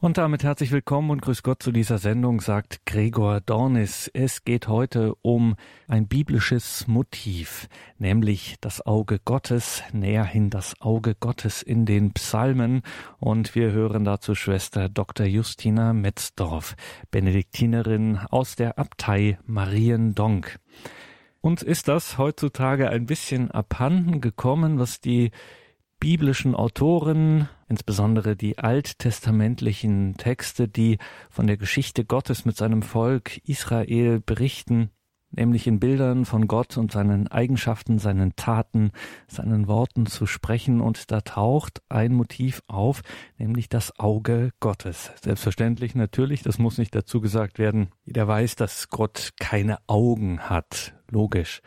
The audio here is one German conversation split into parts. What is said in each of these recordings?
Und damit herzlich willkommen und grüß Gott zu dieser Sendung, sagt Gregor Dornis. Es geht heute um ein biblisches Motiv, nämlich das Auge Gottes, näherhin das Auge Gottes in den Psalmen. Und wir hören dazu Schwester Dr. Justina Metzdorf, Benediktinerin aus der Abtei Mariendonk. Uns ist das heutzutage ein bisschen abhanden gekommen, was die biblischen Autoren, insbesondere die alttestamentlichen Texte, die von der Geschichte Gottes mit seinem Volk Israel berichten, nämlich in Bildern von Gott und seinen Eigenschaften, seinen Taten, seinen Worten zu sprechen. Und da taucht ein Motiv auf, nämlich das Auge Gottes. Selbstverständlich natürlich, das muss nicht dazu gesagt werden. Jeder weiß, dass Gott keine Augen hat. Logisch.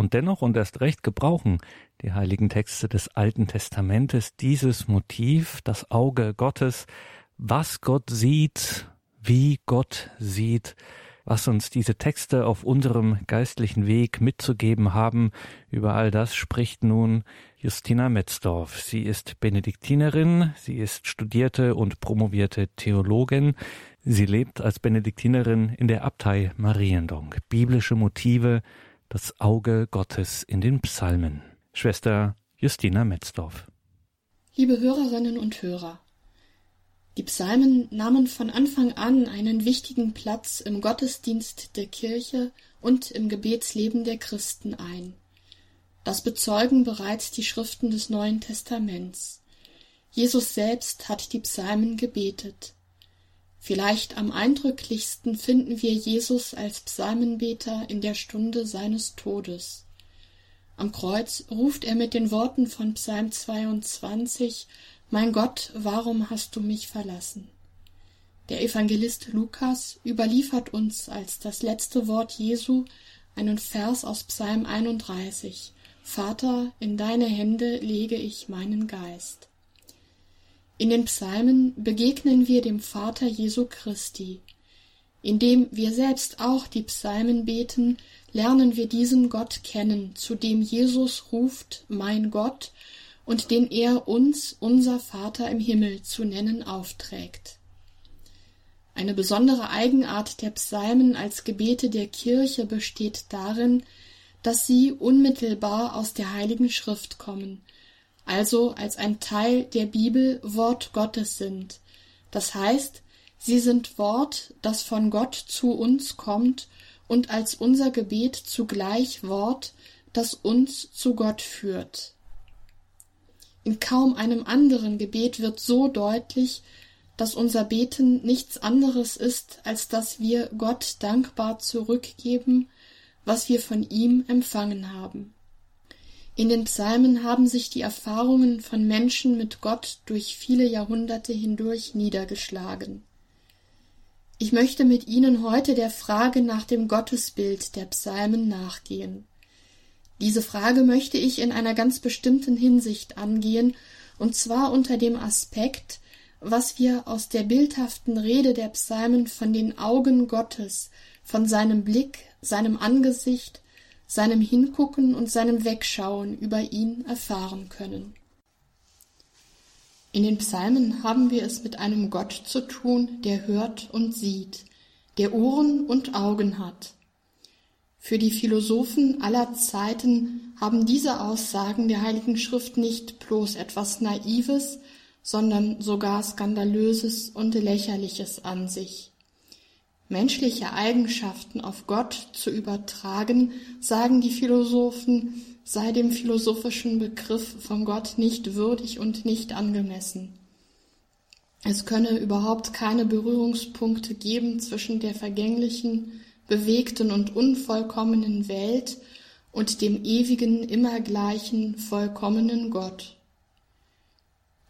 Und dennoch und erst recht gebrauchen die heiligen Texte des Alten Testamentes dieses Motiv, das Auge Gottes, was Gott sieht, wie Gott sieht, was uns diese Texte auf unserem geistlichen Weg mitzugeben haben. Über all das spricht nun Justina Metzdorf. Sie ist Benediktinerin, sie ist studierte und promovierte Theologin. Sie lebt als Benediktinerin in der Abtei Mariendonk. Biblische Motive, das Auge Gottes in den Psalmen. Schwester Justina Metzdorf. Liebe Hörerinnen und Hörer, die Psalmen nahmen von Anfang an einen wichtigen Platz im Gottesdienst der Kirche und im Gebetsleben der Christen ein. Das bezeugen bereits die Schriften des Neuen Testaments. Jesus selbst hat die Psalmen gebetet. Vielleicht am eindrücklichsten finden wir Jesus als Psalmenbeter in der Stunde seines Todes. Am Kreuz ruft er mit den Worten von Psalm 22, Mein Gott, warum hast du mich verlassen? Der Evangelist Lukas überliefert uns als das letzte Wort Jesu einen Vers aus Psalm 31, Vater, in deine Hände lege ich meinen Geist. In den Psalmen begegnen wir dem Vater Jesu Christi. Indem wir selbst auch die Psalmen beten, lernen wir diesen Gott kennen, zu dem Jesus ruft, mein Gott, und den er uns, unser Vater im Himmel, zu nennen aufträgt. Eine besondere Eigenart der Psalmen als Gebete der Kirche besteht darin, dass sie unmittelbar aus der Heiligen Schrift kommen, also als ein Teil der Bibel Wort Gottes sind. Das heißt, sie sind Wort, das von Gott zu uns kommt und als unser Gebet zugleich Wort, das uns zu Gott führt. In kaum einem anderen Gebet wird so deutlich, dass unser Beten nichts anderes ist, als dass wir Gott dankbar zurückgeben, was wir von ihm empfangen haben. In den Psalmen haben sich die Erfahrungen von Menschen mit Gott durch viele Jahrhunderte hindurch niedergeschlagen. Ich möchte mit Ihnen heute der Frage nach dem Gottesbild der Psalmen nachgehen. Diese Frage möchte ich in einer ganz bestimmten Hinsicht angehen, und zwar unter dem Aspekt, was wir aus der bildhaften Rede der Psalmen von den Augen Gottes, von seinem Blick, seinem Angesicht, seinem Hingucken und seinem Wegschauen über ihn erfahren können. In den Psalmen haben wir es mit einem Gott zu tun, der hört und sieht, der Ohren und Augen hat. Für die Philosophen aller Zeiten haben diese Aussagen der Heiligen Schrift nicht bloß etwas Naives, sondern sogar Skandalöses und Lächerliches an sich. Menschliche Eigenschaften auf Gott zu übertragen, sagen die Philosophen, sei dem philosophischen Begriff von Gott nicht würdig und nicht angemessen. Es könne überhaupt keine Berührungspunkte geben zwischen der vergänglichen, bewegten und unvollkommenen Welt und dem ewigen, immer gleichen, vollkommenen Gott.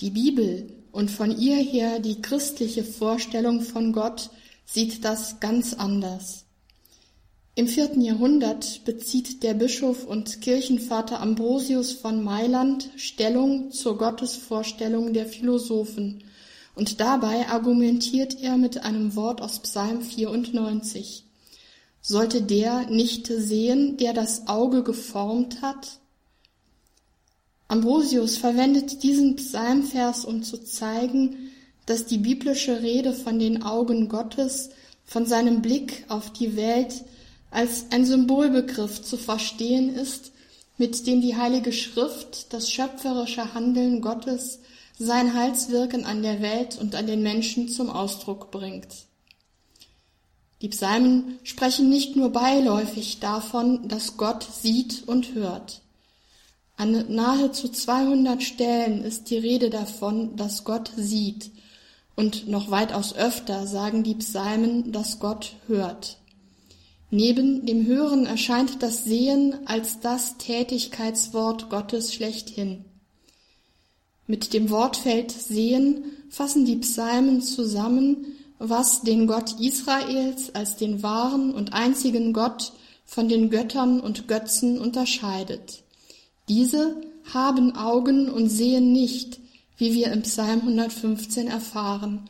Die Bibel und von ihr her die christliche Vorstellung von Gott sieht das ganz anders. Im vierten Jahrhundert bezieht der Bischof und Kirchenvater Ambrosius von Mailand Stellung zur Gottesvorstellung der Philosophen, und dabei argumentiert er mit einem Wort aus Psalm 94. Sollte der nicht sehen, der das Auge geformt hat? Ambrosius verwendet diesen Psalmvers, um zu zeigen, dass die biblische Rede von den Augen Gottes, von seinem Blick auf die Welt als ein Symbolbegriff zu verstehen ist, mit dem die Heilige Schrift das schöpferische Handeln Gottes, sein Heilswirken an der Welt und an den Menschen zum Ausdruck bringt. Die Psalmen sprechen nicht nur beiläufig davon, dass Gott sieht und hört. An nahezu 200 Stellen ist die Rede davon, dass Gott sieht, und noch weitaus öfter sagen die Psalmen, dass Gott hört. Neben dem Hören erscheint das Sehen als das Tätigkeitswort Gottes schlechthin. Mit dem Wortfeld Sehen fassen die Psalmen zusammen, was den Gott Israels als den wahren und einzigen Gott von den Göttern und Götzen unterscheidet. Diese haben Augen und sehen nicht, wie wir im Psalm 115 erfahren,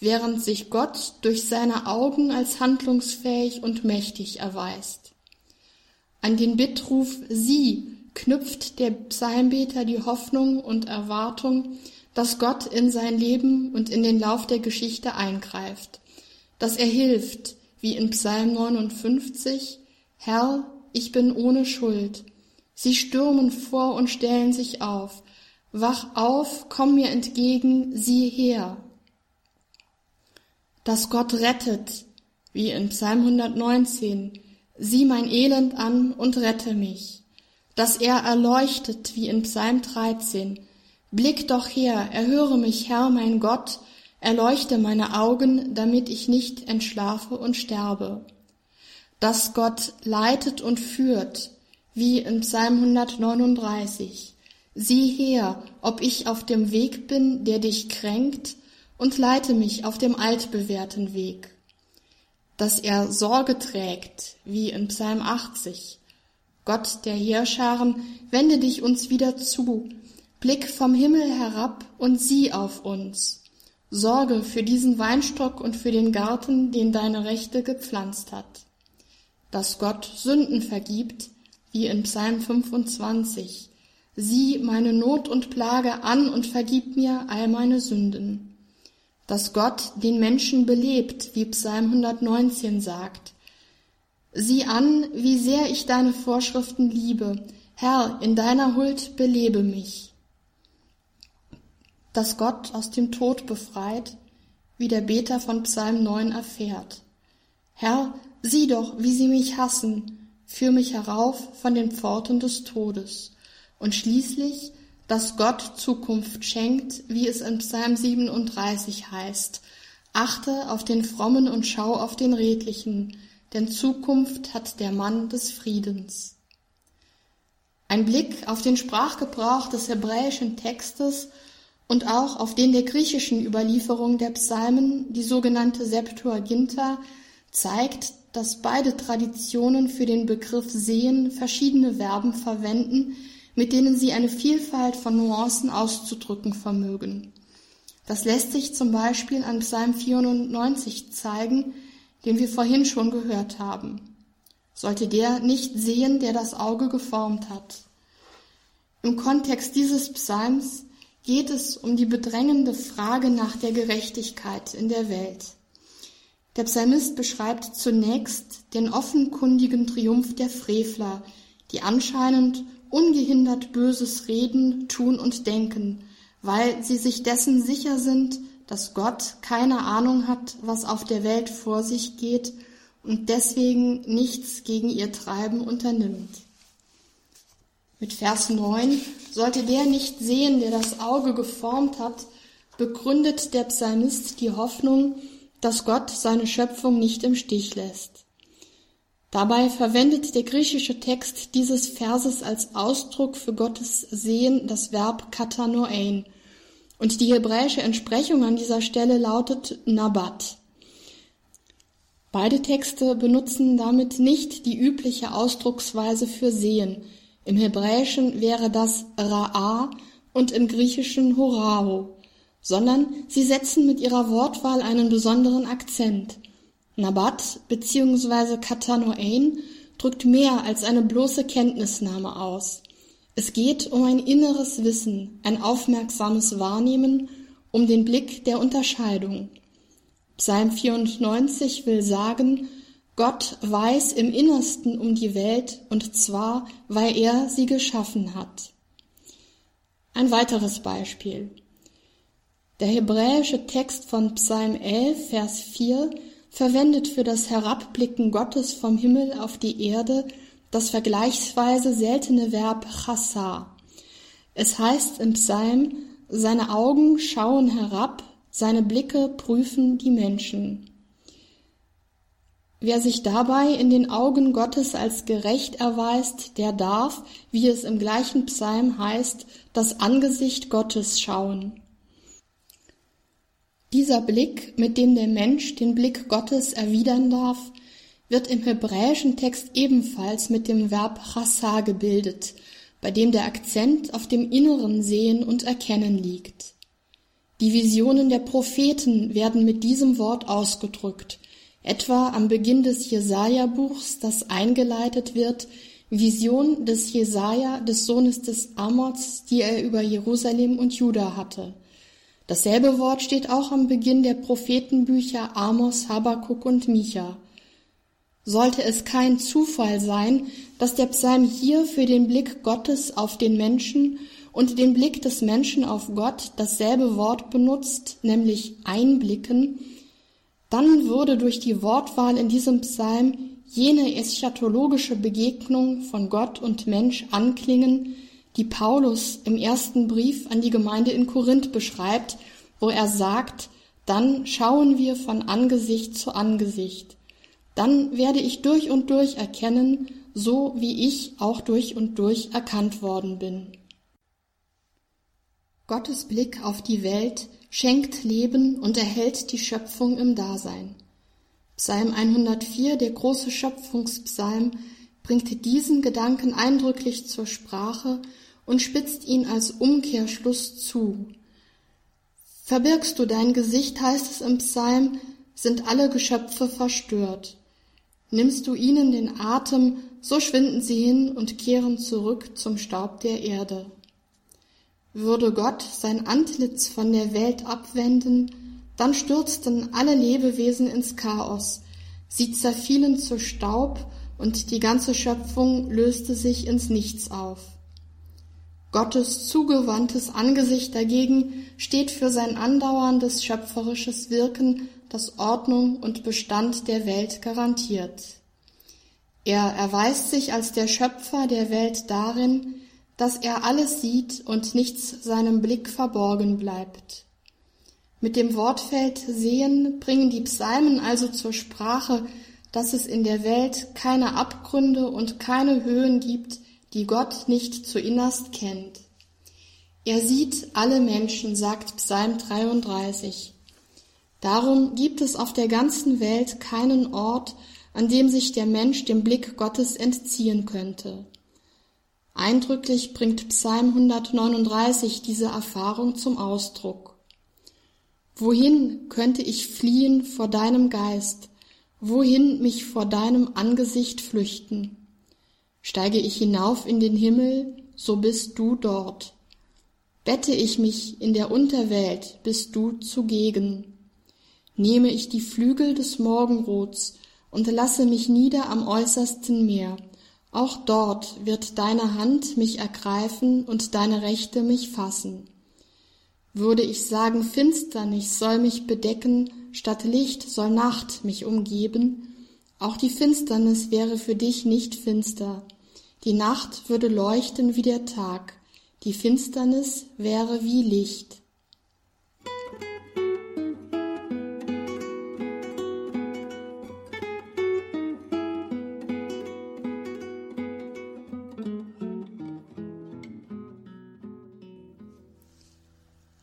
während sich Gott durch seine Augen als handlungsfähig und mächtig erweist. An den Bittruf Sie knüpft der Psalmbeter die Hoffnung und Erwartung, dass Gott in sein Leben und in den Lauf der Geschichte eingreift, dass er hilft, wie in Psalm 59, Herr, ich bin ohne Schuld. Sie stürmen vor und stellen sich auf. Wach auf, komm mir entgegen, sieh her. Dass Gott rettet, wie in Psalm 119, sieh mein Elend an und rette mich. Dass er erleuchtet, wie in Psalm 13, Blick doch her, erhöre mich, Herr mein Gott, erleuchte meine Augen, damit ich nicht entschlafe und sterbe. Dass Gott leitet und führt, wie in Psalm 139. Sieh her, ob ich auf dem Weg bin, der dich kränkt, und leite mich auf dem altbewährten Weg. Dass er Sorge trägt, wie in Psalm 80. Gott der Heerscharen, wende dich uns wieder zu, Blick vom Himmel herab und sieh auf uns. Sorge für diesen Weinstock und für den Garten, den deine Rechte gepflanzt hat. Dass Gott Sünden vergibt, wie in Psalm 25. Sieh meine Not und Plage an und vergib mir all meine Sünden. Dass Gott den Menschen belebt, wie Psalm 119 sagt. Sieh an, wie sehr ich deine Vorschriften liebe. Herr, in deiner Huld belebe mich dass Gott aus dem Tod befreit, wie der Beter von Psalm 9 erfährt. Herr, sieh doch, wie sie mich hassen, führ mich herauf von den Pforten des Todes. Und schließlich, dass Gott Zukunft schenkt, wie es in Psalm 37 heißt. Achte auf den Frommen und schau auf den Redlichen, denn Zukunft hat der Mann des Friedens. Ein Blick auf den Sprachgebrauch des hebräischen Textes und auch auf den der griechischen Überlieferung der Psalmen, die sogenannte Septuaginta, zeigt, dass beide Traditionen für den Begriff sehen verschiedene Verben verwenden, mit denen sie eine Vielfalt von Nuancen auszudrücken vermögen. Das lässt sich zum Beispiel an Psalm 94 zeigen, den wir vorhin schon gehört haben. Sollte der nicht sehen, der das Auge geformt hat. Im Kontext dieses Psalms geht es um die bedrängende Frage nach der Gerechtigkeit in der Welt. Der Psalmist beschreibt zunächst den offenkundigen Triumph der Frevler, die anscheinend ungehindert Böses reden, tun und denken, weil sie sich dessen sicher sind, dass Gott keine Ahnung hat, was auf der Welt vor sich geht und deswegen nichts gegen ihr Treiben unternimmt. Mit Vers 9 sollte der nicht sehen, der das Auge geformt hat, begründet der Psalmist die Hoffnung, dass Gott seine Schöpfung nicht im Stich lässt. Dabei verwendet der griechische Text dieses Verses als Ausdruck für Gottes Sehen das Verb katanoein. Und die hebräische Entsprechung an dieser Stelle lautet nabat. Beide Texte benutzen damit nicht die übliche Ausdrucksweise für Sehen, im Hebräischen wäre das Ra'a und im Griechischen Horao, sondern sie setzen mit ihrer Wortwahl einen besonderen Akzent. Nabat bzw. Katanoein drückt mehr als eine bloße Kenntnisnahme aus. Es geht um ein inneres Wissen, ein aufmerksames Wahrnehmen, um den Blick der Unterscheidung. Psalm 94 will sagen, Gott weiß im Innersten um die Welt, und zwar, weil er sie geschaffen hat. Ein weiteres Beispiel. Der hebräische Text von Psalm 11, Vers 4 verwendet für das Herabblicken Gottes vom Himmel auf die Erde das vergleichsweise seltene Verb chassar. Es heißt im Psalm, seine Augen schauen herab, seine Blicke prüfen die Menschen. Wer sich dabei in den Augen Gottes als gerecht erweist, der darf, wie es im gleichen Psalm heißt, das Angesicht Gottes schauen. Dieser Blick, mit dem der Mensch den Blick Gottes erwidern darf, wird im hebräischen Text ebenfalls mit dem Verb chassa gebildet, bei dem der Akzent auf dem inneren Sehen und Erkennen liegt. Die Visionen der Propheten werden mit diesem Wort ausgedrückt, etwa am Beginn des Jesaja-Buchs, das eingeleitet wird, Vision des Jesaja, des Sohnes des Amoz, die er über Jerusalem und Juda hatte – Dasselbe Wort steht auch am Beginn der Prophetenbücher Amos, Habakuk und Micha. Sollte es kein Zufall sein, dass der Psalm hier für den Blick Gottes auf den Menschen und den Blick des Menschen auf Gott dasselbe Wort benutzt, nämlich einblicken, dann würde durch die Wortwahl in diesem Psalm jene eschatologische Begegnung von Gott und Mensch anklingen, die Paulus im ersten Brief an die Gemeinde in Korinth beschreibt, wo er sagt, dann schauen wir von Angesicht zu Angesicht. Dann werde ich durch und durch erkennen, so wie ich auch durch und durch erkannt worden bin. Gottes Blick auf die Welt schenkt Leben und erhält die Schöpfung im Dasein. Psalm 104, der große Schöpfungspsalm, bringt diesen Gedanken eindrücklich zur Sprache und spitzt ihn als Umkehrschluss zu. Verbirgst du dein Gesicht, heißt es im Psalm, sind alle Geschöpfe verstört. Nimmst du ihnen den Atem, so schwinden sie hin und kehren zurück zum Staub der Erde. Würde Gott sein Antlitz von der Welt abwenden, dann stürzten alle Lebewesen ins Chaos, sie zerfielen zu Staub und die ganze Schöpfung löste sich ins Nichts auf. Gottes zugewandtes Angesicht dagegen steht für sein andauerndes schöpferisches Wirken, das Ordnung und Bestand der Welt garantiert. Er erweist sich als der Schöpfer der Welt darin, dass er alles sieht und nichts seinem Blick verborgen bleibt. Mit dem Wortfeld sehen bringen die Psalmen also zur Sprache, dass es in der Welt keine Abgründe und keine Höhen gibt, die Gott nicht zu innerst kennt. Er sieht alle Menschen, sagt Psalm 33. Darum gibt es auf der ganzen Welt keinen Ort, an dem sich der Mensch dem Blick Gottes entziehen könnte. Eindrücklich bringt Psalm 139 diese Erfahrung zum Ausdruck. Wohin könnte ich fliehen vor deinem Geist? Wohin mich vor deinem Angesicht flüchten? Steige ich hinauf in den Himmel, so bist du dort. Bette ich mich in der Unterwelt, bist du zugegen. Nehme ich die Flügel des Morgenrots und lasse mich nieder am äußersten Meer, auch dort wird deine Hand mich ergreifen und deine Rechte mich fassen. Würde ich sagen, Finsternis soll mich bedecken, statt Licht soll Nacht mich umgeben, auch die Finsternis wäre für dich nicht finster, die Nacht würde leuchten wie der Tag, die Finsternis wäre wie Licht.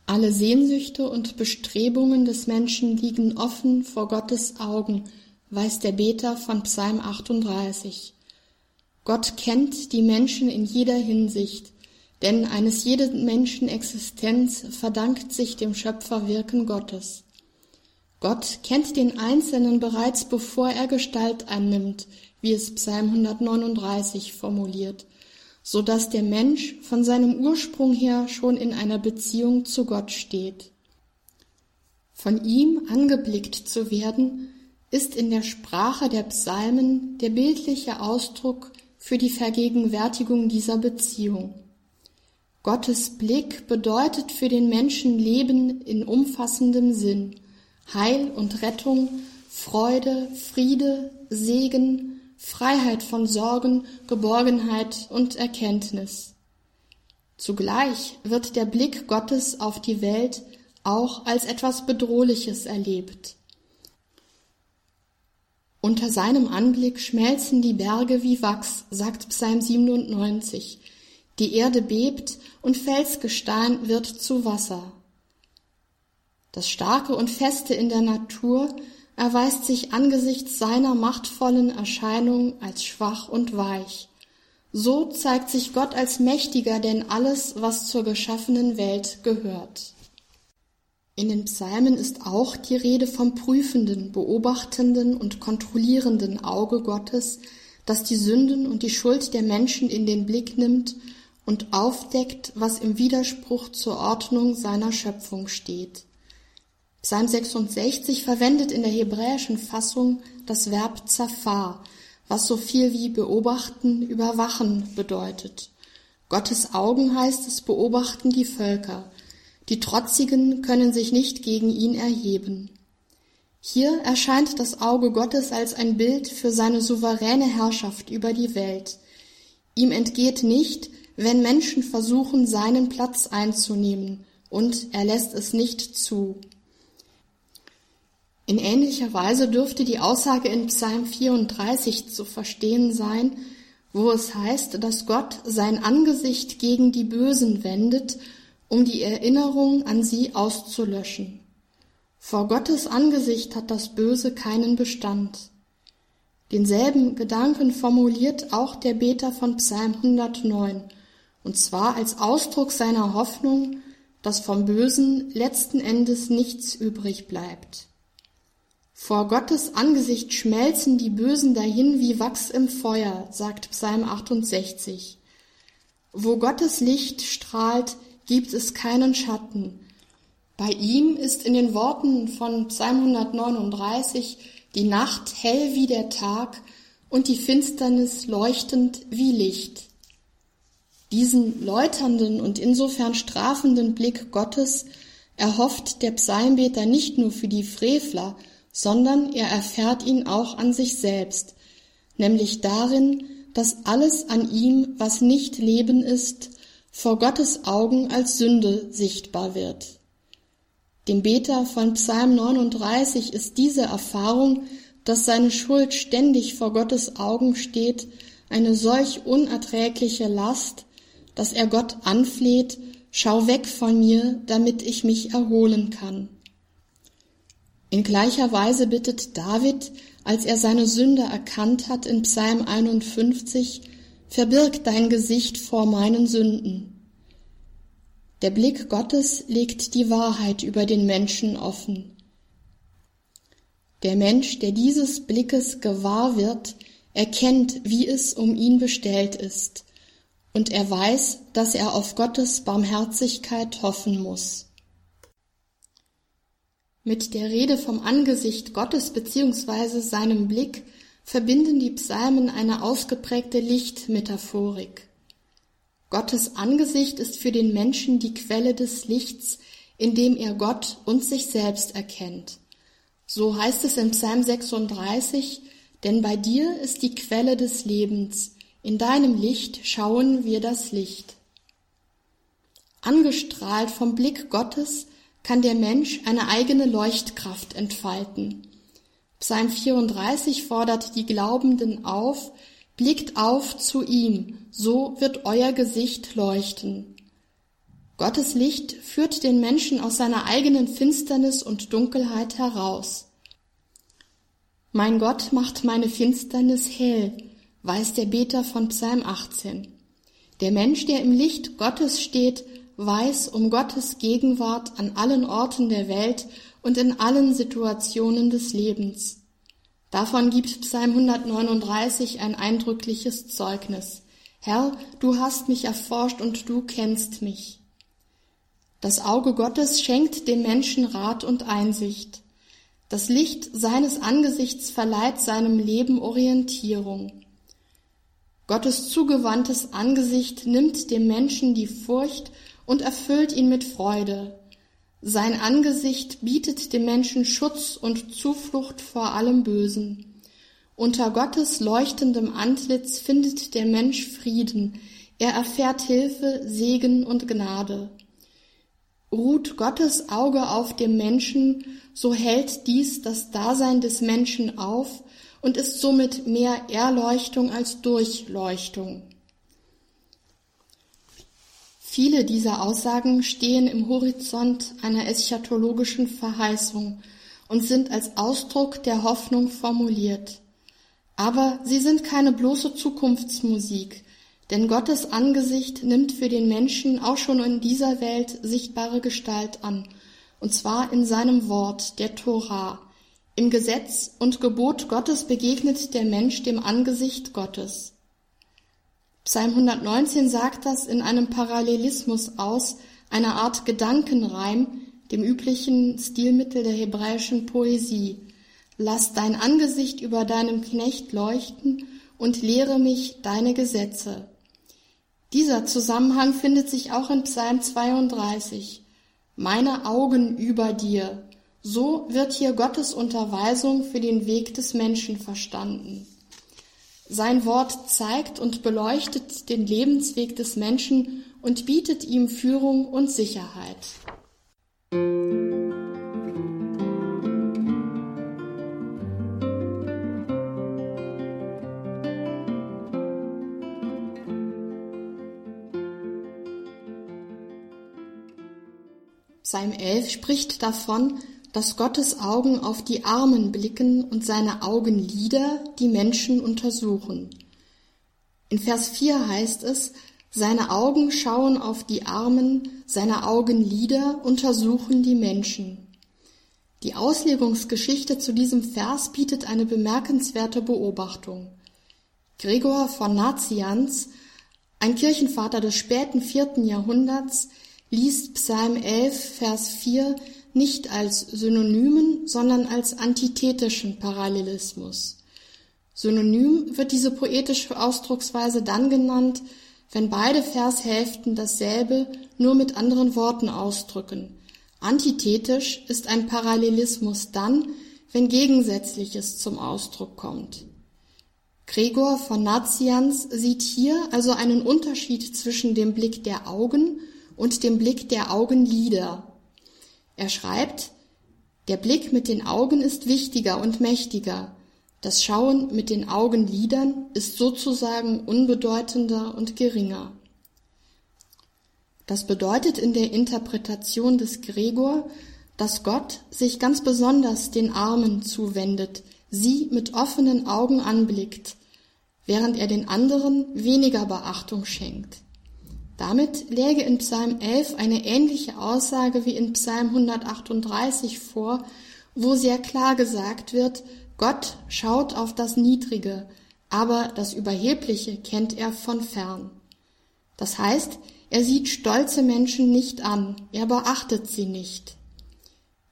Alle Sehnsüchte und Bestrebungen des Menschen liegen offen vor Gottes Augen, weiß der Beter von Psalm 38. Gott kennt die Menschen in jeder Hinsicht, denn eines jeden Menschen Existenz verdankt sich dem Schöpferwirken Gottes. Gott kennt den Einzelnen bereits bevor er Gestalt annimmt, wie es Psalm 139 formuliert, so dass der Mensch von seinem Ursprung her schon in einer Beziehung zu Gott steht. Von ihm angeblickt zu werden, ist in der Sprache der Psalmen der bildliche Ausdruck für die Vergegenwärtigung dieser Beziehung. Gottes Blick bedeutet für den Menschen Leben in umfassendem Sinn, Heil und Rettung, Freude, Friede, Segen, Freiheit von Sorgen, Geborgenheit und Erkenntnis. Zugleich wird der Blick Gottes auf die Welt auch als etwas Bedrohliches erlebt. Unter seinem Anblick schmelzen die Berge wie Wachs, sagt Psalm 97. Die Erde bebt und Felsgestein wird zu Wasser. Das Starke und Feste in der Natur erweist sich angesichts seiner machtvollen Erscheinung als schwach und weich. So zeigt sich Gott als mächtiger denn alles, was zur geschaffenen Welt gehört. In den Psalmen ist auch die Rede vom prüfenden, beobachtenden und kontrollierenden Auge Gottes, das die Sünden und die Schuld der Menschen in den Blick nimmt und aufdeckt, was im Widerspruch zur Ordnung seiner Schöpfung steht. Psalm 66 verwendet in der hebräischen Fassung das Verb zafar, was so viel wie beobachten, überwachen bedeutet. Gottes Augen heißt es beobachten die Völker. Die Trotzigen können sich nicht gegen ihn erheben. Hier erscheint das Auge Gottes als ein Bild für seine souveräne Herrschaft über die Welt. Ihm entgeht nicht, wenn Menschen versuchen, seinen Platz einzunehmen, und er lässt es nicht zu. In ähnlicher Weise dürfte die Aussage in Psalm 34 zu verstehen sein, wo es heißt, dass Gott sein Angesicht gegen die Bösen wendet um die Erinnerung an sie auszulöschen. Vor Gottes Angesicht hat das Böse keinen Bestand. Denselben Gedanken formuliert auch der Beter von Psalm 109, und zwar als Ausdruck seiner Hoffnung, dass vom Bösen letzten Endes nichts übrig bleibt. Vor Gottes Angesicht schmelzen die Bösen dahin wie Wachs im Feuer, sagt Psalm 68. Wo Gottes Licht strahlt, gibt es keinen Schatten. Bei ihm ist in den Worten von Psalm 139 die Nacht hell wie der Tag und die Finsternis leuchtend wie Licht. Diesen läuternden und insofern strafenden Blick Gottes erhofft der Psalmbeter nicht nur für die Frevler, sondern er erfährt ihn auch an sich selbst, nämlich darin, dass alles an ihm, was nicht Leben ist, vor Gottes Augen als Sünde sichtbar wird. Dem Beter von Psalm 39 ist diese Erfahrung, dass seine Schuld ständig vor Gottes Augen steht, eine solch unerträgliche Last, dass er Gott anfleht, schau weg von mir, damit ich mich erholen kann. In gleicher Weise bittet David, als er seine Sünde erkannt hat in Psalm 51, Verbirg dein Gesicht vor meinen Sünden. Der Blick Gottes legt die Wahrheit über den Menschen offen. Der Mensch, der dieses Blickes gewahr wird, erkennt, wie es um ihn bestellt ist, und er weiß, dass er auf Gottes Barmherzigkeit hoffen muss. Mit der Rede vom Angesicht Gottes bzw. seinem Blick verbinden die Psalmen eine ausgeprägte Lichtmetaphorik. Gottes Angesicht ist für den Menschen die Quelle des Lichts, in dem er Gott und sich selbst erkennt. So heißt es im Psalm 36, denn bei dir ist die Quelle des Lebens, in deinem Licht schauen wir das Licht. Angestrahlt vom Blick Gottes kann der Mensch eine eigene Leuchtkraft entfalten. Psalm 34 fordert die Glaubenden auf, blickt auf zu ihm, so wird euer Gesicht leuchten. Gottes Licht führt den Menschen aus seiner eigenen Finsternis und Dunkelheit heraus. Mein Gott macht meine Finsternis hell, weiß der Beter von Psalm 18. Der Mensch, der im Licht Gottes steht, weiß um Gottes Gegenwart an allen Orten der Welt und in allen Situationen des Lebens. Davon gibt Psalm 139 ein eindrückliches Zeugnis. Herr, du hast mich erforscht und du kennst mich. Das Auge Gottes schenkt dem Menschen Rat und Einsicht. Das Licht seines Angesichts verleiht seinem Leben Orientierung. Gottes zugewandtes Angesicht nimmt dem Menschen die Furcht und erfüllt ihn mit Freude. Sein Angesicht bietet dem Menschen Schutz und Zuflucht vor allem Bösen. Unter Gottes leuchtendem Antlitz findet der Mensch Frieden, er erfährt Hilfe, Segen und Gnade. Ruht Gottes Auge auf dem Menschen, so hält dies das Dasein des Menschen auf und ist somit mehr Erleuchtung als Durchleuchtung. Viele dieser Aussagen stehen im Horizont einer eschatologischen Verheißung und sind als Ausdruck der Hoffnung formuliert. Aber sie sind keine bloße Zukunftsmusik, denn Gottes Angesicht nimmt für den Menschen auch schon in dieser Welt sichtbare Gestalt an, und zwar in seinem Wort, der Torah. Im Gesetz und Gebot Gottes begegnet der Mensch dem Angesicht Gottes. Psalm 119 sagt das in einem Parallelismus aus, einer Art Gedankenreim, dem üblichen Stilmittel der hebräischen Poesie. Lass dein Angesicht über deinem Knecht leuchten und lehre mich deine Gesetze. Dieser Zusammenhang findet sich auch in Psalm 32. Meine Augen über dir. So wird hier Gottes Unterweisung für den Weg des Menschen verstanden. Sein Wort zeigt und beleuchtet den Lebensweg des Menschen und bietet ihm Führung und Sicherheit. Psalm 11 spricht davon, dass Gottes Augen auf die Armen blicken und seine Augenlider die Menschen untersuchen. In Vers 4 heißt es, seine Augen schauen auf die Armen, seine Augenlider untersuchen die Menschen. Die Auslegungsgeschichte zu diesem Vers bietet eine bemerkenswerte Beobachtung. Gregor von Nazianz, ein Kirchenvater des späten vierten Jahrhunderts, liest Psalm 11, Vers 4 nicht als Synonymen, sondern als antithetischen Parallelismus. Synonym wird diese poetische Ausdrucksweise dann genannt, wenn beide Vershälften dasselbe nur mit anderen Worten ausdrücken. Antithetisch ist ein Parallelismus dann, wenn Gegensätzliches zum Ausdruck kommt. Gregor von Nazianz sieht hier also einen Unterschied zwischen dem Blick der Augen und dem Blick der Augenlider. Er schreibt, der Blick mit den Augen ist wichtiger und mächtiger, das Schauen mit den Augenlidern ist sozusagen unbedeutender und geringer. Das bedeutet in der Interpretation des Gregor, dass Gott sich ganz besonders den Armen zuwendet, sie mit offenen Augen anblickt, während er den anderen weniger Beachtung schenkt. Damit läge in Psalm 11 eine ähnliche Aussage wie in Psalm 138 vor, wo sehr klar gesagt wird, Gott schaut auf das Niedrige, aber das Überhebliche kennt er von fern. Das heißt, er sieht stolze Menschen nicht an, er beachtet sie nicht.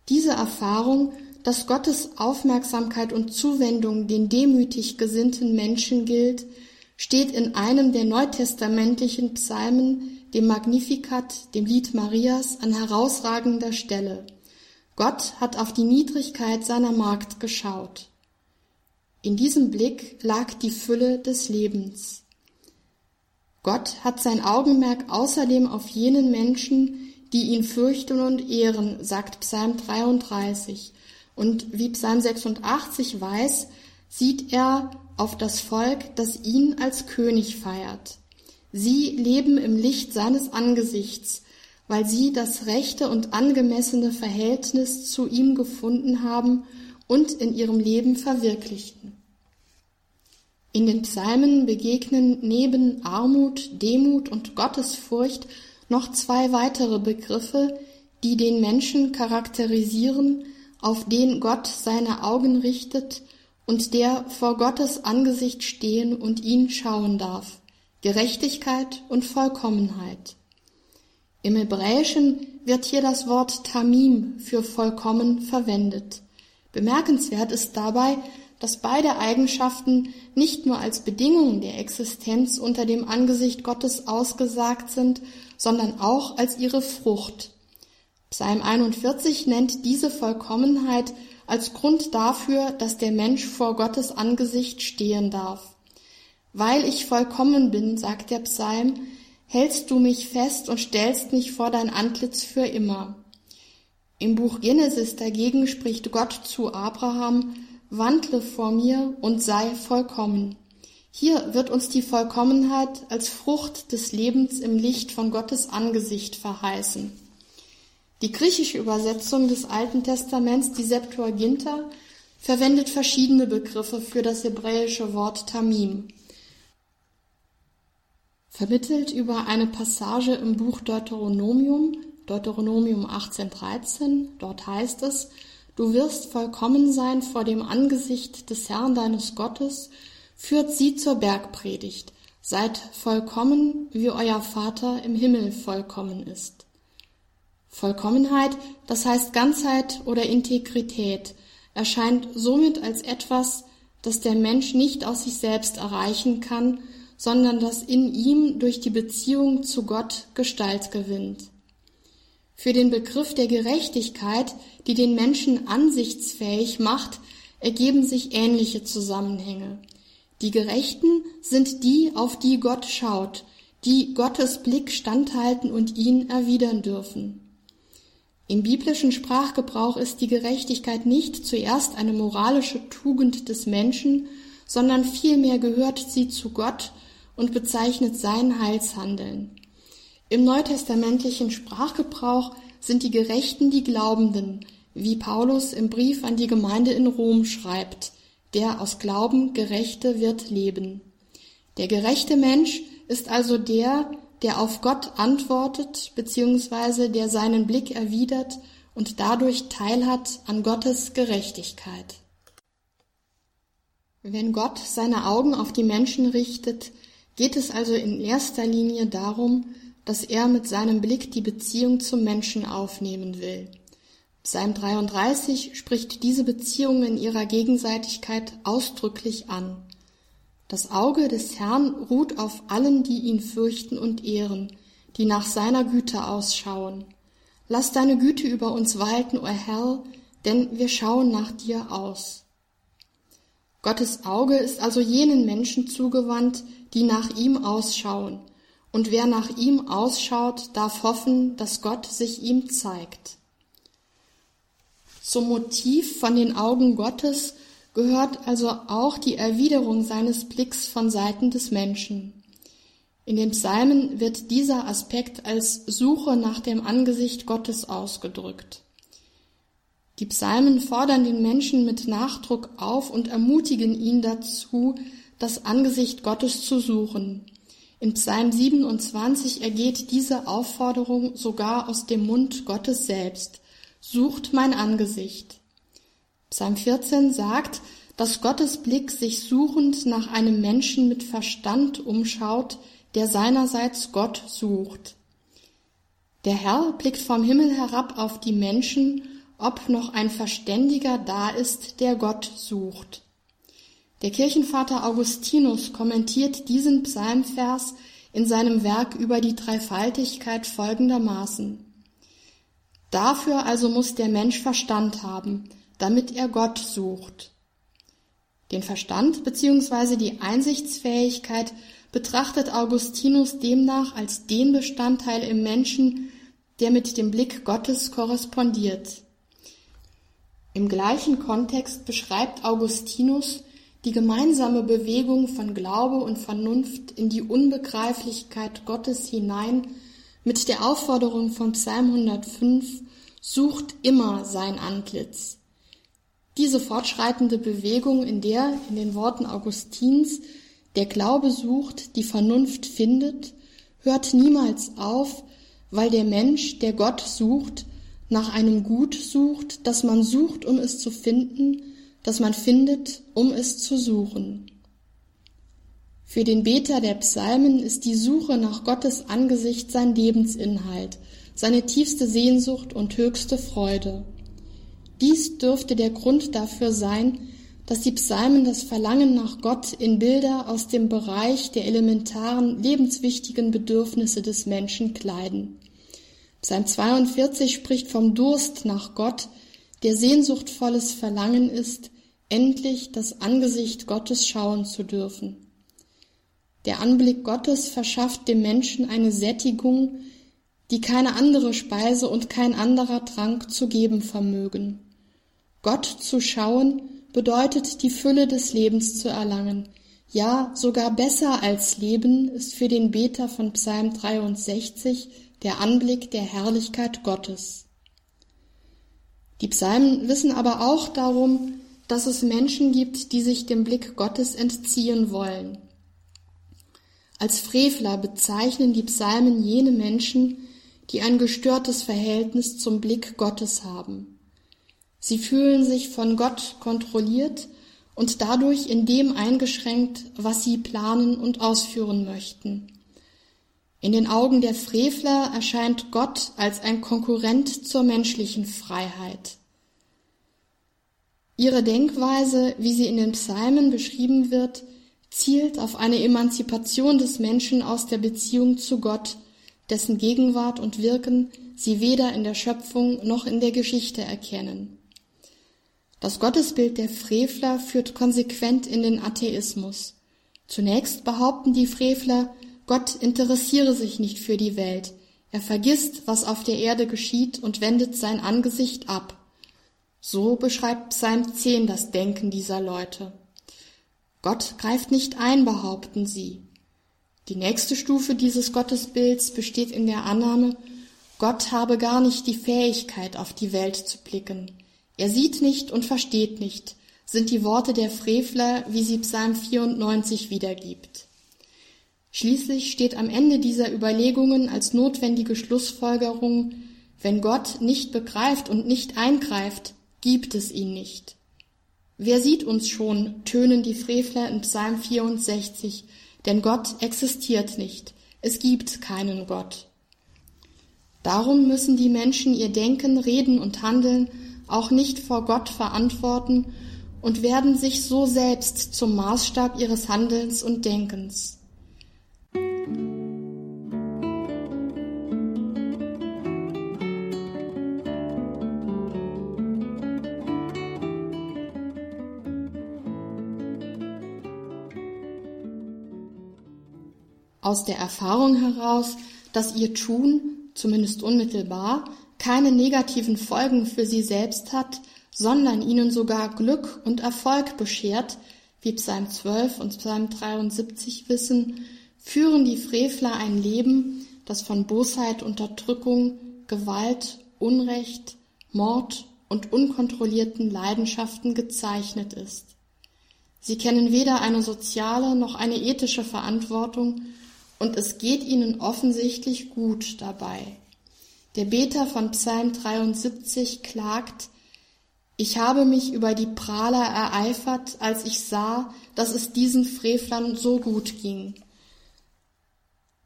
Diese Erfahrung, dass Gottes Aufmerksamkeit und Zuwendung den demütig gesinnten Menschen gilt, steht in einem der neutestamentlichen Psalmen, dem Magnificat, dem Lied Marias, an herausragender Stelle. Gott hat auf die Niedrigkeit seiner Magd geschaut. In diesem Blick lag die Fülle des Lebens. Gott hat sein Augenmerk außerdem auf jenen Menschen, die ihn fürchten und ehren, sagt Psalm 33. Und wie Psalm 86 weiß, sieht er auf das Volk, das ihn als König feiert. Sie leben im Licht seines Angesichts, weil sie das rechte und angemessene Verhältnis zu ihm gefunden haben und in ihrem Leben verwirklichten. In den Psalmen begegnen neben Armut, Demut und Gottesfurcht noch zwei weitere Begriffe, die den Menschen charakterisieren, auf den Gott seine Augen richtet und der vor Gottes Angesicht stehen und ihn schauen darf, Gerechtigkeit und Vollkommenheit. Im Hebräischen wird hier das Wort Tamim für vollkommen verwendet. Bemerkenswert ist dabei, dass beide Eigenschaften nicht nur als Bedingungen der Existenz unter dem Angesicht Gottes ausgesagt sind, sondern auch als ihre Frucht. Psalm 41 nennt diese Vollkommenheit als Grund dafür, dass der Mensch vor Gottes Angesicht stehen darf. Weil ich vollkommen bin, sagt der Psalm, hältst du mich fest und stellst mich vor dein Antlitz für immer. Im Buch Genesis dagegen spricht Gott zu Abraham, wandle vor mir und sei vollkommen. Hier wird uns die Vollkommenheit als Frucht des Lebens im Licht von Gottes Angesicht verheißen. Die griechische Übersetzung des Alten Testaments, die Septuaginta, verwendet verschiedene Begriffe für das hebräische Wort Tamim. Vermittelt über eine Passage im Buch Deuteronomium, Deuteronomium 18.13, dort heißt es, Du wirst vollkommen sein vor dem Angesicht des Herrn deines Gottes, führt sie zur Bergpredigt. Seid vollkommen, wie euer Vater im Himmel vollkommen ist. Vollkommenheit, das heißt Ganzheit oder Integrität, erscheint somit als etwas, das der Mensch nicht aus sich selbst erreichen kann, sondern das in ihm durch die Beziehung zu Gott Gestalt gewinnt. Für den Begriff der Gerechtigkeit, die den Menschen ansichtsfähig macht, ergeben sich ähnliche Zusammenhänge. Die Gerechten sind die, auf die Gott schaut, die Gottes Blick standhalten und ihn erwidern dürfen. Im biblischen Sprachgebrauch ist die Gerechtigkeit nicht zuerst eine moralische Tugend des Menschen, sondern vielmehr gehört sie zu Gott und bezeichnet sein Heilshandeln. Im neutestamentlichen Sprachgebrauch sind die Gerechten die Glaubenden, wie Paulus im Brief an die Gemeinde in Rom schreibt, der aus Glauben Gerechte wird leben. Der gerechte Mensch ist also der, der auf Gott antwortet bzw. der seinen Blick erwidert und dadurch teilhat an Gottes Gerechtigkeit. Wenn Gott seine Augen auf die Menschen richtet, geht es also in erster Linie darum, dass er mit seinem Blick die Beziehung zum Menschen aufnehmen will. Psalm 33 spricht diese Beziehung in ihrer Gegenseitigkeit ausdrücklich an. Das Auge des Herrn ruht auf allen, die ihn fürchten und ehren, die nach seiner Güte ausschauen. Lass deine Güte über uns walten, o Herr, denn wir schauen nach dir aus. Gottes Auge ist also jenen Menschen zugewandt, die nach ihm ausschauen, und wer nach ihm ausschaut, darf hoffen, dass Gott sich ihm zeigt. Zum Motiv von den Augen Gottes gehört also auch die Erwiderung seines Blicks von Seiten des Menschen. In den Psalmen wird dieser Aspekt als Suche nach dem Angesicht Gottes ausgedrückt. Die Psalmen fordern den Menschen mit Nachdruck auf und ermutigen ihn dazu, das Angesicht Gottes zu suchen. In Psalm 27 ergeht diese Aufforderung sogar aus dem Mund Gottes selbst. Sucht mein Angesicht. Psalm 14 sagt, dass Gottes Blick sich suchend nach einem Menschen mit Verstand umschaut, der seinerseits Gott sucht. Der Herr blickt vom Himmel herab auf die Menschen, ob noch ein Verständiger da ist, der Gott sucht. Der Kirchenvater Augustinus kommentiert diesen Psalmvers in seinem Werk über die Dreifaltigkeit folgendermaßen. Dafür also muss der Mensch Verstand haben, damit er Gott sucht. Den Verstand bzw. die Einsichtsfähigkeit betrachtet Augustinus demnach als den Bestandteil im Menschen, der mit dem Blick Gottes korrespondiert. Im gleichen Kontext beschreibt Augustinus die gemeinsame Bewegung von Glaube und Vernunft in die Unbegreiflichkeit Gottes hinein mit der Aufforderung von Psalm 105 sucht immer sein Antlitz. Diese fortschreitende Bewegung, in der, in den Worten Augustins, der Glaube sucht, die Vernunft findet, hört niemals auf, weil der Mensch, der Gott sucht, nach einem Gut sucht, das man sucht, um es zu finden, das man findet, um es zu suchen. Für den Beter der Psalmen ist die Suche nach Gottes Angesicht sein Lebensinhalt, seine tiefste Sehnsucht und höchste Freude. Dies dürfte der Grund dafür sein, dass die Psalmen das Verlangen nach Gott in Bilder aus dem Bereich der elementaren, lebenswichtigen Bedürfnisse des Menschen kleiden. Psalm 42 spricht vom Durst nach Gott, der sehnsuchtvolles Verlangen ist, endlich das Angesicht Gottes schauen zu dürfen. Der Anblick Gottes verschafft dem Menschen eine Sättigung, die keine andere Speise und kein anderer Trank zu geben vermögen. Gott zu schauen bedeutet die Fülle des Lebens zu erlangen. Ja, sogar besser als Leben ist für den Beter von Psalm 63 der Anblick der Herrlichkeit Gottes. Die Psalmen wissen aber auch darum, dass es Menschen gibt, die sich dem Blick Gottes entziehen wollen. Als Frevler bezeichnen die Psalmen jene Menschen, die ein gestörtes Verhältnis zum Blick Gottes haben. Sie fühlen sich von Gott kontrolliert und dadurch in dem eingeschränkt, was sie planen und ausführen möchten. In den Augen der Frevler erscheint Gott als ein Konkurrent zur menschlichen Freiheit. Ihre Denkweise, wie sie in den Psalmen beschrieben wird, zielt auf eine Emanzipation des Menschen aus der Beziehung zu Gott, dessen Gegenwart und Wirken sie weder in der Schöpfung noch in der Geschichte erkennen. Das Gottesbild der Frevler führt konsequent in den Atheismus. Zunächst behaupten die Frevler, Gott interessiere sich nicht für die Welt, er vergisst, was auf der Erde geschieht und wendet sein Angesicht ab. So beschreibt Psalm 10 das Denken dieser Leute. Gott greift nicht ein, behaupten sie. Die nächste Stufe dieses Gottesbilds besteht in der Annahme, Gott habe gar nicht die Fähigkeit, auf die Welt zu blicken. Er sieht nicht und versteht nicht, sind die Worte der Frevler, wie sie Psalm 94 wiedergibt. Schließlich steht am Ende dieser Überlegungen als notwendige Schlussfolgerung, wenn Gott nicht begreift und nicht eingreift, gibt es ihn nicht. Wer sieht uns schon, tönen die Frevler in Psalm 64, denn Gott existiert nicht, es gibt keinen Gott. Darum müssen die Menschen ihr Denken, Reden und Handeln auch nicht vor Gott verantworten und werden sich so selbst zum Maßstab ihres Handelns und Denkens. Aus der Erfahrung heraus, dass ihr Tun, zumindest unmittelbar, keine negativen Folgen für sie selbst hat, sondern ihnen sogar Glück und Erfolg beschert, wie Psalm 12 und Psalm 73 wissen, führen die Frevler ein Leben, das von Bosheit, Unterdrückung, Gewalt, Unrecht, Mord und unkontrollierten Leidenschaften gezeichnet ist. Sie kennen weder eine soziale noch eine ethische Verantwortung und es geht ihnen offensichtlich gut dabei. Der Beter von Psalm 73 klagt, ich habe mich über die Prahler ereifert, als ich sah, dass es diesen Frevlern so gut ging.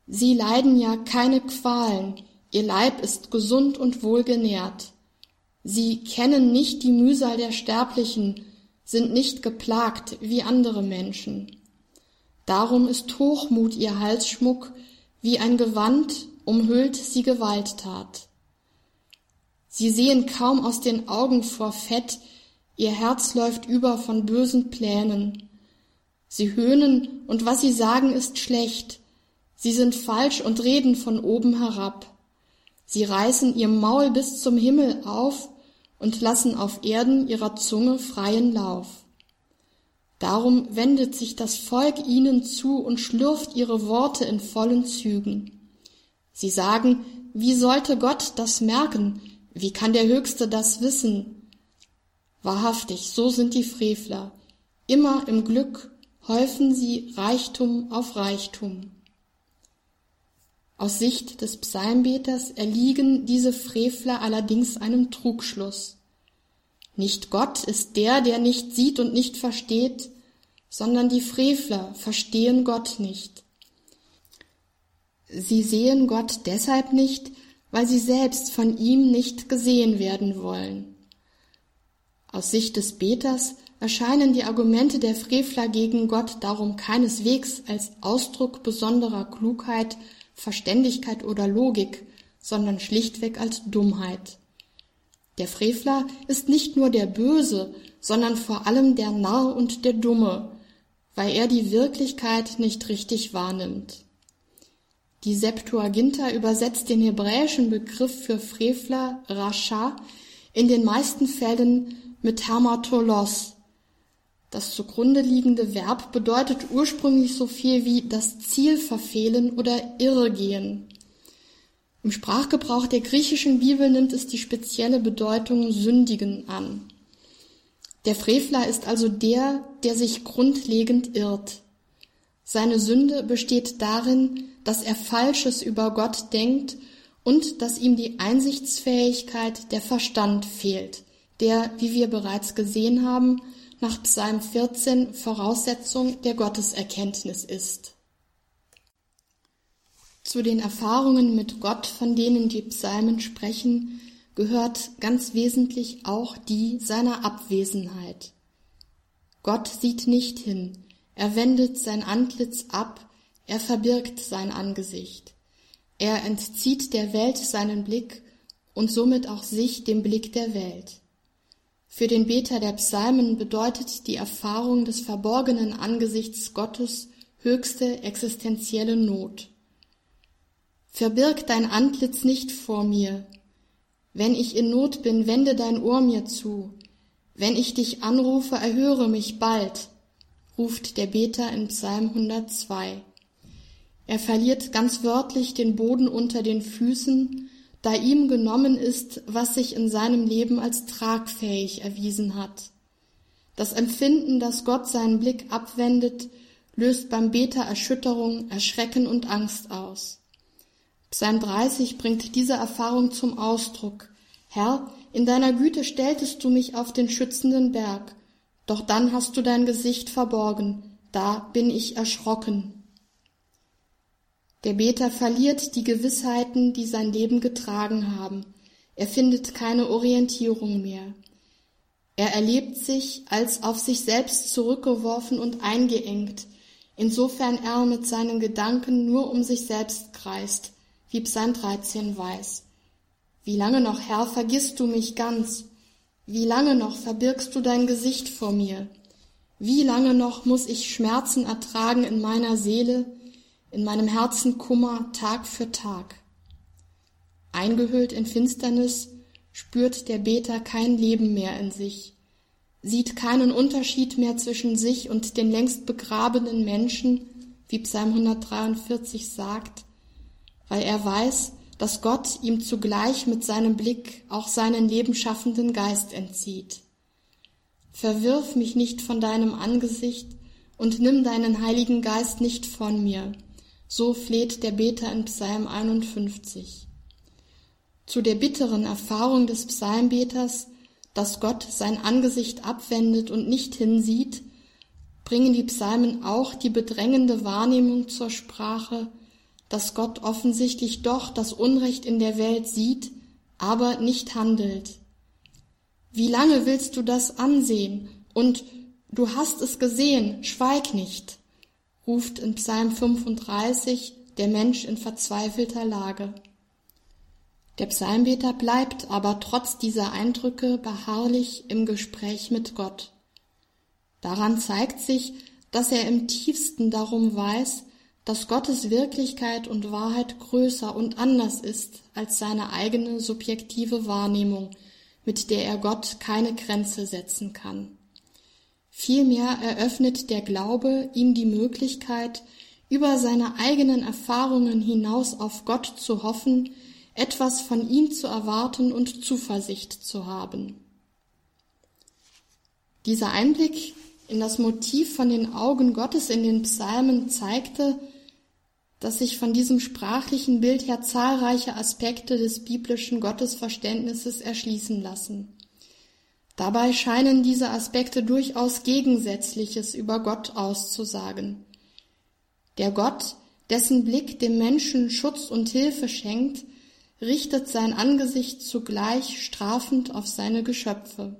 Sie leiden ja keine Qualen, ihr Leib ist gesund und wohlgenährt. Sie kennen nicht die Mühsal der Sterblichen, sind nicht geplagt wie andere Menschen. Darum ist Hochmut ihr Halsschmuck, wie ein Gewand umhüllt sie Gewalttat. Sie sehen kaum aus den Augen vor Fett, ihr Herz läuft über von bösen Plänen. Sie höhnen, und was sie sagen ist schlecht, sie sind falsch und reden von oben herab. Sie reißen ihr Maul bis zum Himmel auf und lassen auf Erden ihrer Zunge freien Lauf. Darum wendet sich das Volk ihnen zu und schlürft ihre Worte in vollen Zügen. Sie sagen, wie sollte Gott das merken? Wie kann der Höchste das wissen? Wahrhaftig, so sind die Frevler. Immer im Glück häufen sie Reichtum auf Reichtum. Aus Sicht des Psalmbeters erliegen diese Frevler allerdings einem Trugschluss. Nicht Gott ist der, der nicht sieht und nicht versteht, sondern die Frevler verstehen Gott nicht. Sie sehen Gott deshalb nicht, weil sie selbst von ihm nicht gesehen werden wollen. Aus Sicht des Beters erscheinen die Argumente der Frevler gegen Gott darum keineswegs als Ausdruck besonderer Klugheit, Verständigkeit oder Logik, sondern schlichtweg als Dummheit. Der Frevler ist nicht nur der Böse, sondern vor allem der Narr und der Dumme, weil er die Wirklichkeit nicht richtig wahrnimmt. Die Septuaginta übersetzt den hebräischen Begriff für Frevler, Rasha, in den meisten Fällen mit Hermatolos. Das zugrunde liegende Verb bedeutet ursprünglich so viel wie das Ziel verfehlen oder irregehen. Im Sprachgebrauch der griechischen Bibel nimmt es die spezielle Bedeutung sündigen an. Der Frevler ist also der, der sich grundlegend irrt. Seine Sünde besteht darin, dass er Falsches über Gott denkt und dass ihm die Einsichtsfähigkeit, der Verstand fehlt, der, wie wir bereits gesehen haben, nach Psalm 14 Voraussetzung der Gotteserkenntnis ist. Zu den Erfahrungen mit Gott, von denen die Psalmen sprechen, gehört ganz wesentlich auch die seiner Abwesenheit. Gott sieht nicht hin, er wendet sein Antlitz ab, er verbirgt sein Angesicht. Er entzieht der Welt seinen Blick und somit auch sich dem Blick der Welt. Für den Beter der Psalmen bedeutet die Erfahrung des verborgenen Angesichts Gottes höchste existenzielle Not. Verbirg dein Antlitz nicht vor mir. Wenn ich in Not bin, wende dein Ohr mir zu. Wenn ich dich anrufe, erhöre mich bald, ruft der Beter in Psalm 102. Er verliert ganz wörtlich den Boden unter den Füßen, da ihm genommen ist, was sich in seinem Leben als tragfähig erwiesen hat. Das Empfinden, dass Gott seinen Blick abwendet, löst beim Beter Erschütterung, Erschrecken und Angst aus. Psalm 30 bringt diese Erfahrung zum Ausdruck. Herr, in deiner Güte stelltest du mich auf den schützenden Berg, doch dann hast du dein Gesicht verborgen, da bin ich erschrocken. Der Beter verliert die Gewissheiten, die sein Leben getragen haben. Er findet keine Orientierung mehr. Er erlebt sich als auf sich selbst zurückgeworfen und eingeengt, insofern er mit seinen Gedanken nur um sich selbst kreist, wie Psalm 13 weiß. Wie lange noch, Herr, vergisst du mich ganz? Wie lange noch verbirgst du dein Gesicht vor mir? Wie lange noch muss ich Schmerzen ertragen in meiner Seele, in meinem Herzen Kummer Tag für Tag? Eingehüllt in Finsternis spürt der Beter kein Leben mehr in sich, sieht keinen Unterschied mehr zwischen sich und den längst begrabenen Menschen, wie Psalm 143 sagt, weil er weiß, dass Gott ihm zugleich mit seinem Blick auch seinen lebenschaffenden Geist entzieht. Verwirf mich nicht von deinem Angesicht und nimm deinen Heiligen Geist nicht von mir. So fleht der Beter in Psalm 51. Zu der bitteren Erfahrung des Psalmbeters, dass Gott sein Angesicht abwendet und nicht hinsieht, bringen die Psalmen auch die bedrängende Wahrnehmung zur Sprache, dass Gott offensichtlich doch das Unrecht in der Welt sieht, aber nicht handelt. Wie lange willst du das ansehen? Und du hast es gesehen, schweig nicht, ruft in Psalm 35 der Mensch in verzweifelter Lage. Der Psalmbeter bleibt aber trotz dieser Eindrücke beharrlich im Gespräch mit Gott. Daran zeigt sich, dass er im tiefsten darum weiß, dass Gottes Wirklichkeit und Wahrheit größer und anders ist als seine eigene subjektive Wahrnehmung, mit der er Gott keine Grenze setzen kann. Vielmehr eröffnet der Glaube ihm die Möglichkeit, über seine eigenen Erfahrungen hinaus auf Gott zu hoffen, etwas von ihm zu erwarten und Zuversicht zu haben. Dieser Einblick in das Motiv von den Augen Gottes in den Psalmen zeigte, dass sich von diesem sprachlichen Bild her zahlreiche Aspekte des biblischen Gottesverständnisses erschließen lassen. Dabei scheinen diese Aspekte durchaus Gegensätzliches über Gott auszusagen. Der Gott, dessen Blick dem Menschen Schutz und Hilfe schenkt, richtet sein Angesicht zugleich strafend auf seine Geschöpfe.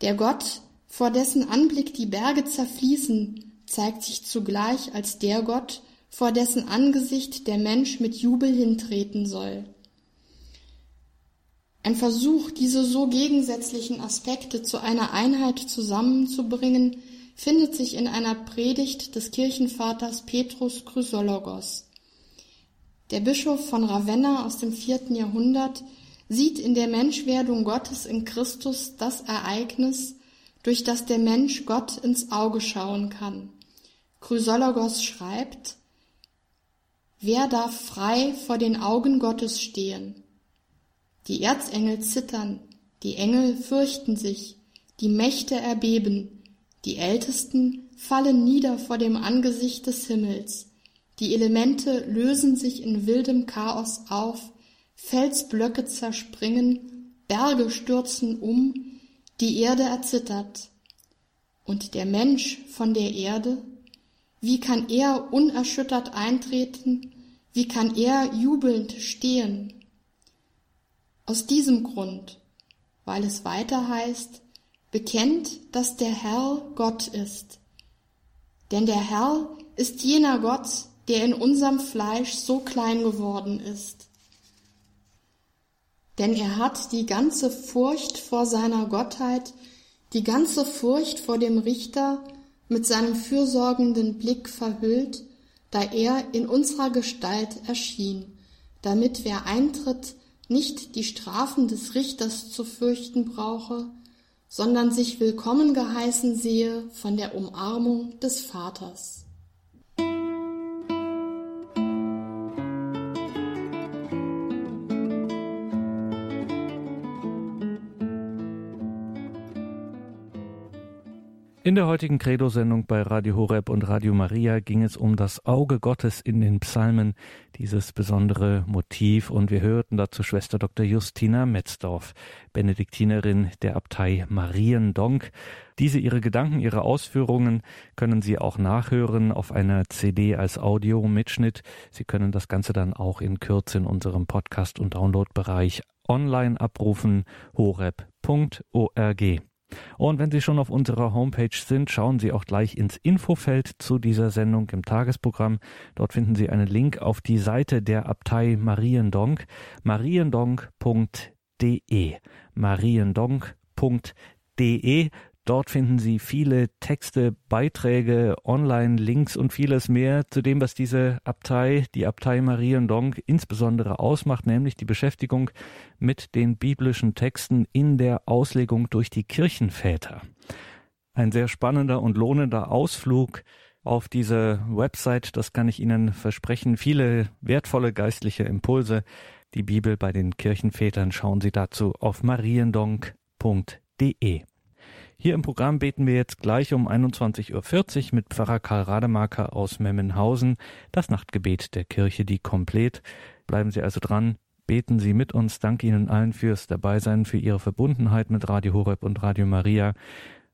Der Gott, vor dessen Anblick die Berge zerfließen, zeigt sich zugleich als der Gott, vor dessen Angesicht der Mensch mit Jubel hintreten soll. Ein Versuch, diese so gegensätzlichen Aspekte zu einer Einheit zusammenzubringen, findet sich in einer Predigt des Kirchenvaters Petrus Chrysologos. Der Bischof von Ravenna aus dem vierten Jahrhundert sieht in der Menschwerdung Gottes in Christus das Ereignis, durch das der Mensch Gott ins Auge schauen kann. Chrysologos schreibt, Wer darf frei vor den Augen Gottes stehen? Die Erzengel zittern, die Engel fürchten sich, die Mächte erbeben, die Ältesten fallen nieder vor dem Angesicht des Himmels, die Elemente lösen sich in wildem Chaos auf, Felsblöcke zerspringen, Berge stürzen um, die Erde erzittert. Und der Mensch von der Erde, wie kann er unerschüttert eintreten, wie kann er jubelnd stehen? Aus diesem Grund, weil es weiter heißt, bekennt, dass der Herr Gott ist. Denn der Herr ist jener Gott, der in unserem Fleisch so klein geworden ist. Denn er hat die ganze Furcht vor seiner Gottheit, die ganze Furcht vor dem Richter mit seinem fürsorgenden Blick verhüllt, da er in unserer Gestalt erschien, damit wer eintritt, nicht die Strafen des Richters zu fürchten brauche, sondern sich willkommen geheißen sehe von der Umarmung des Vaters. In der heutigen Credo-Sendung bei Radio Horeb und Radio Maria ging es um das Auge Gottes in den Psalmen, dieses besondere Motiv. Und wir hörten dazu Schwester Dr. Justina Metzdorf, Benediktinerin der Abtei Mariendonk. Diese ihre Gedanken, ihre Ausführungen können Sie auch nachhören auf einer CD als Audio-Mitschnitt. Sie können das Ganze dann auch in Kürze in unserem Podcast- und Download-Bereich online abrufen, horeb.org. Und wenn Sie schon auf unserer Homepage sind, schauen Sie auch gleich ins Infofeld zu dieser Sendung im Tagesprogramm. Dort finden Sie einen Link auf die Seite der Abtei Mariendonk, mariendonk.de, mariendonk.de. Dort finden Sie viele Texte, Beiträge, Online-Links und vieles mehr zu dem, was diese Abtei, die Abtei Mariendonk insbesondere ausmacht, nämlich die Beschäftigung mit den biblischen Texten in der Auslegung durch die Kirchenväter. Ein sehr spannender und lohnender Ausflug auf diese Website, das kann ich Ihnen versprechen. Viele wertvolle geistliche Impulse. Die Bibel bei den Kirchenvätern schauen Sie dazu auf mariendonk.de. Hier im Programm beten wir jetzt gleich um 21.40 Uhr mit Pfarrer Karl Rademacher aus Memmenhausen das Nachtgebet der Kirche, die komplett. Bleiben Sie also dran, beten Sie mit uns. Danke Ihnen allen fürs Dabeisein, für Ihre Verbundenheit mit Radio Horeb und Radio Maria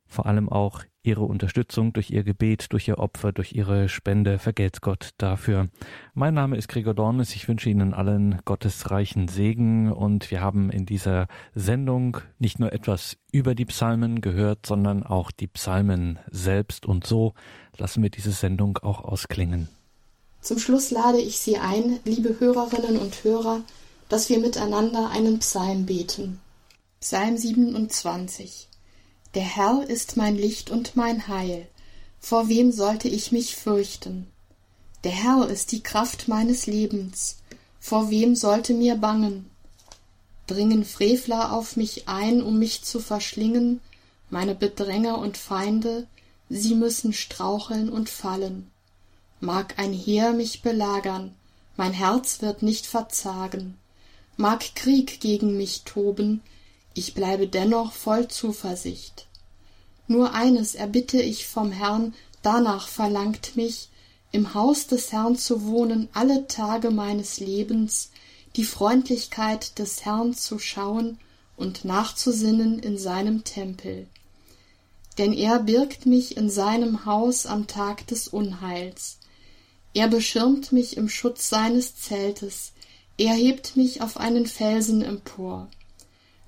vor allem auch Ihre Unterstützung durch Ihr Gebet, durch Ihr Opfer, durch Ihre Spende. Vergelt's Gott dafür. Mein Name ist Gregor Dornes. Ich wünsche Ihnen allen gottesreichen Segen und wir haben in dieser Sendung nicht nur etwas über die Psalmen gehört, sondern auch die Psalmen selbst und so lassen wir diese Sendung auch ausklingen. Zum Schluss lade ich Sie ein, liebe Hörerinnen und Hörer, dass wir miteinander einen Psalm beten. Psalm 27 der Herr ist mein Licht und mein Heil. Vor wem sollte ich mich fürchten? Der Herr ist die Kraft meines Lebens. Vor wem sollte mir bangen? Dringen Frevler auf mich ein, um mich zu verschlingen, meine Bedränger und Feinde, sie müssen straucheln und fallen. Mag ein Heer mich belagern, mein Herz wird nicht verzagen. Mag Krieg gegen mich toben, ich bleibe dennoch voll Zuversicht. Nur eines erbitte ich vom Herrn, danach verlangt mich, im Haus des Herrn zu wohnen alle Tage meines Lebens, die Freundlichkeit des Herrn zu schauen und nachzusinnen in seinem Tempel. Denn er birgt mich in seinem Haus am Tag des Unheils. Er beschirmt mich im Schutz seines Zeltes, er hebt mich auf einen Felsen empor.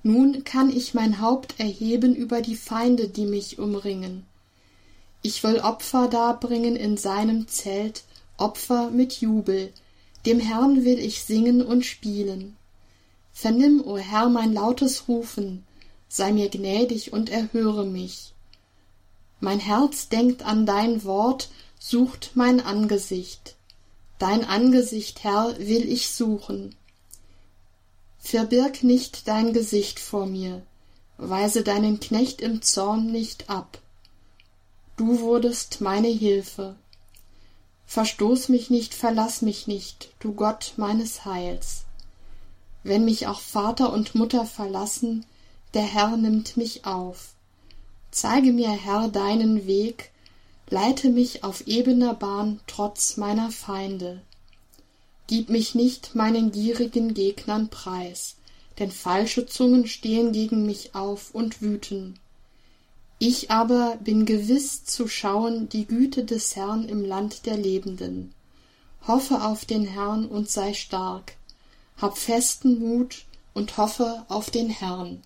Nun kann ich mein Haupt erheben über die Feinde, die mich umringen. Ich will Opfer darbringen in seinem Zelt, Opfer mit Jubel, dem Herrn will ich singen und spielen. Vernimm, o Herr, mein lautes Rufen, sei mir gnädig und erhöre mich. Mein Herz denkt an dein Wort, sucht mein Angesicht. Dein Angesicht, Herr, will ich suchen. Verbirg nicht dein Gesicht vor mir, weise deinen Knecht im Zorn nicht ab. Du wurdest meine Hilfe. Verstoß mich nicht, verlass mich nicht, du Gott meines Heils. Wenn mich auch Vater und Mutter verlassen, der Herr nimmt mich auf. Zeige mir, Herr, deinen Weg, leite mich auf ebener Bahn trotz meiner Feinde. Gib mich nicht meinen gierigen Gegnern preis, denn falsche Zungen stehen gegen mich auf und wüten. Ich aber bin gewiss zu schauen die Güte des Herrn im Land der Lebenden. Hoffe auf den Herrn und sei stark, hab festen Mut und hoffe auf den Herrn.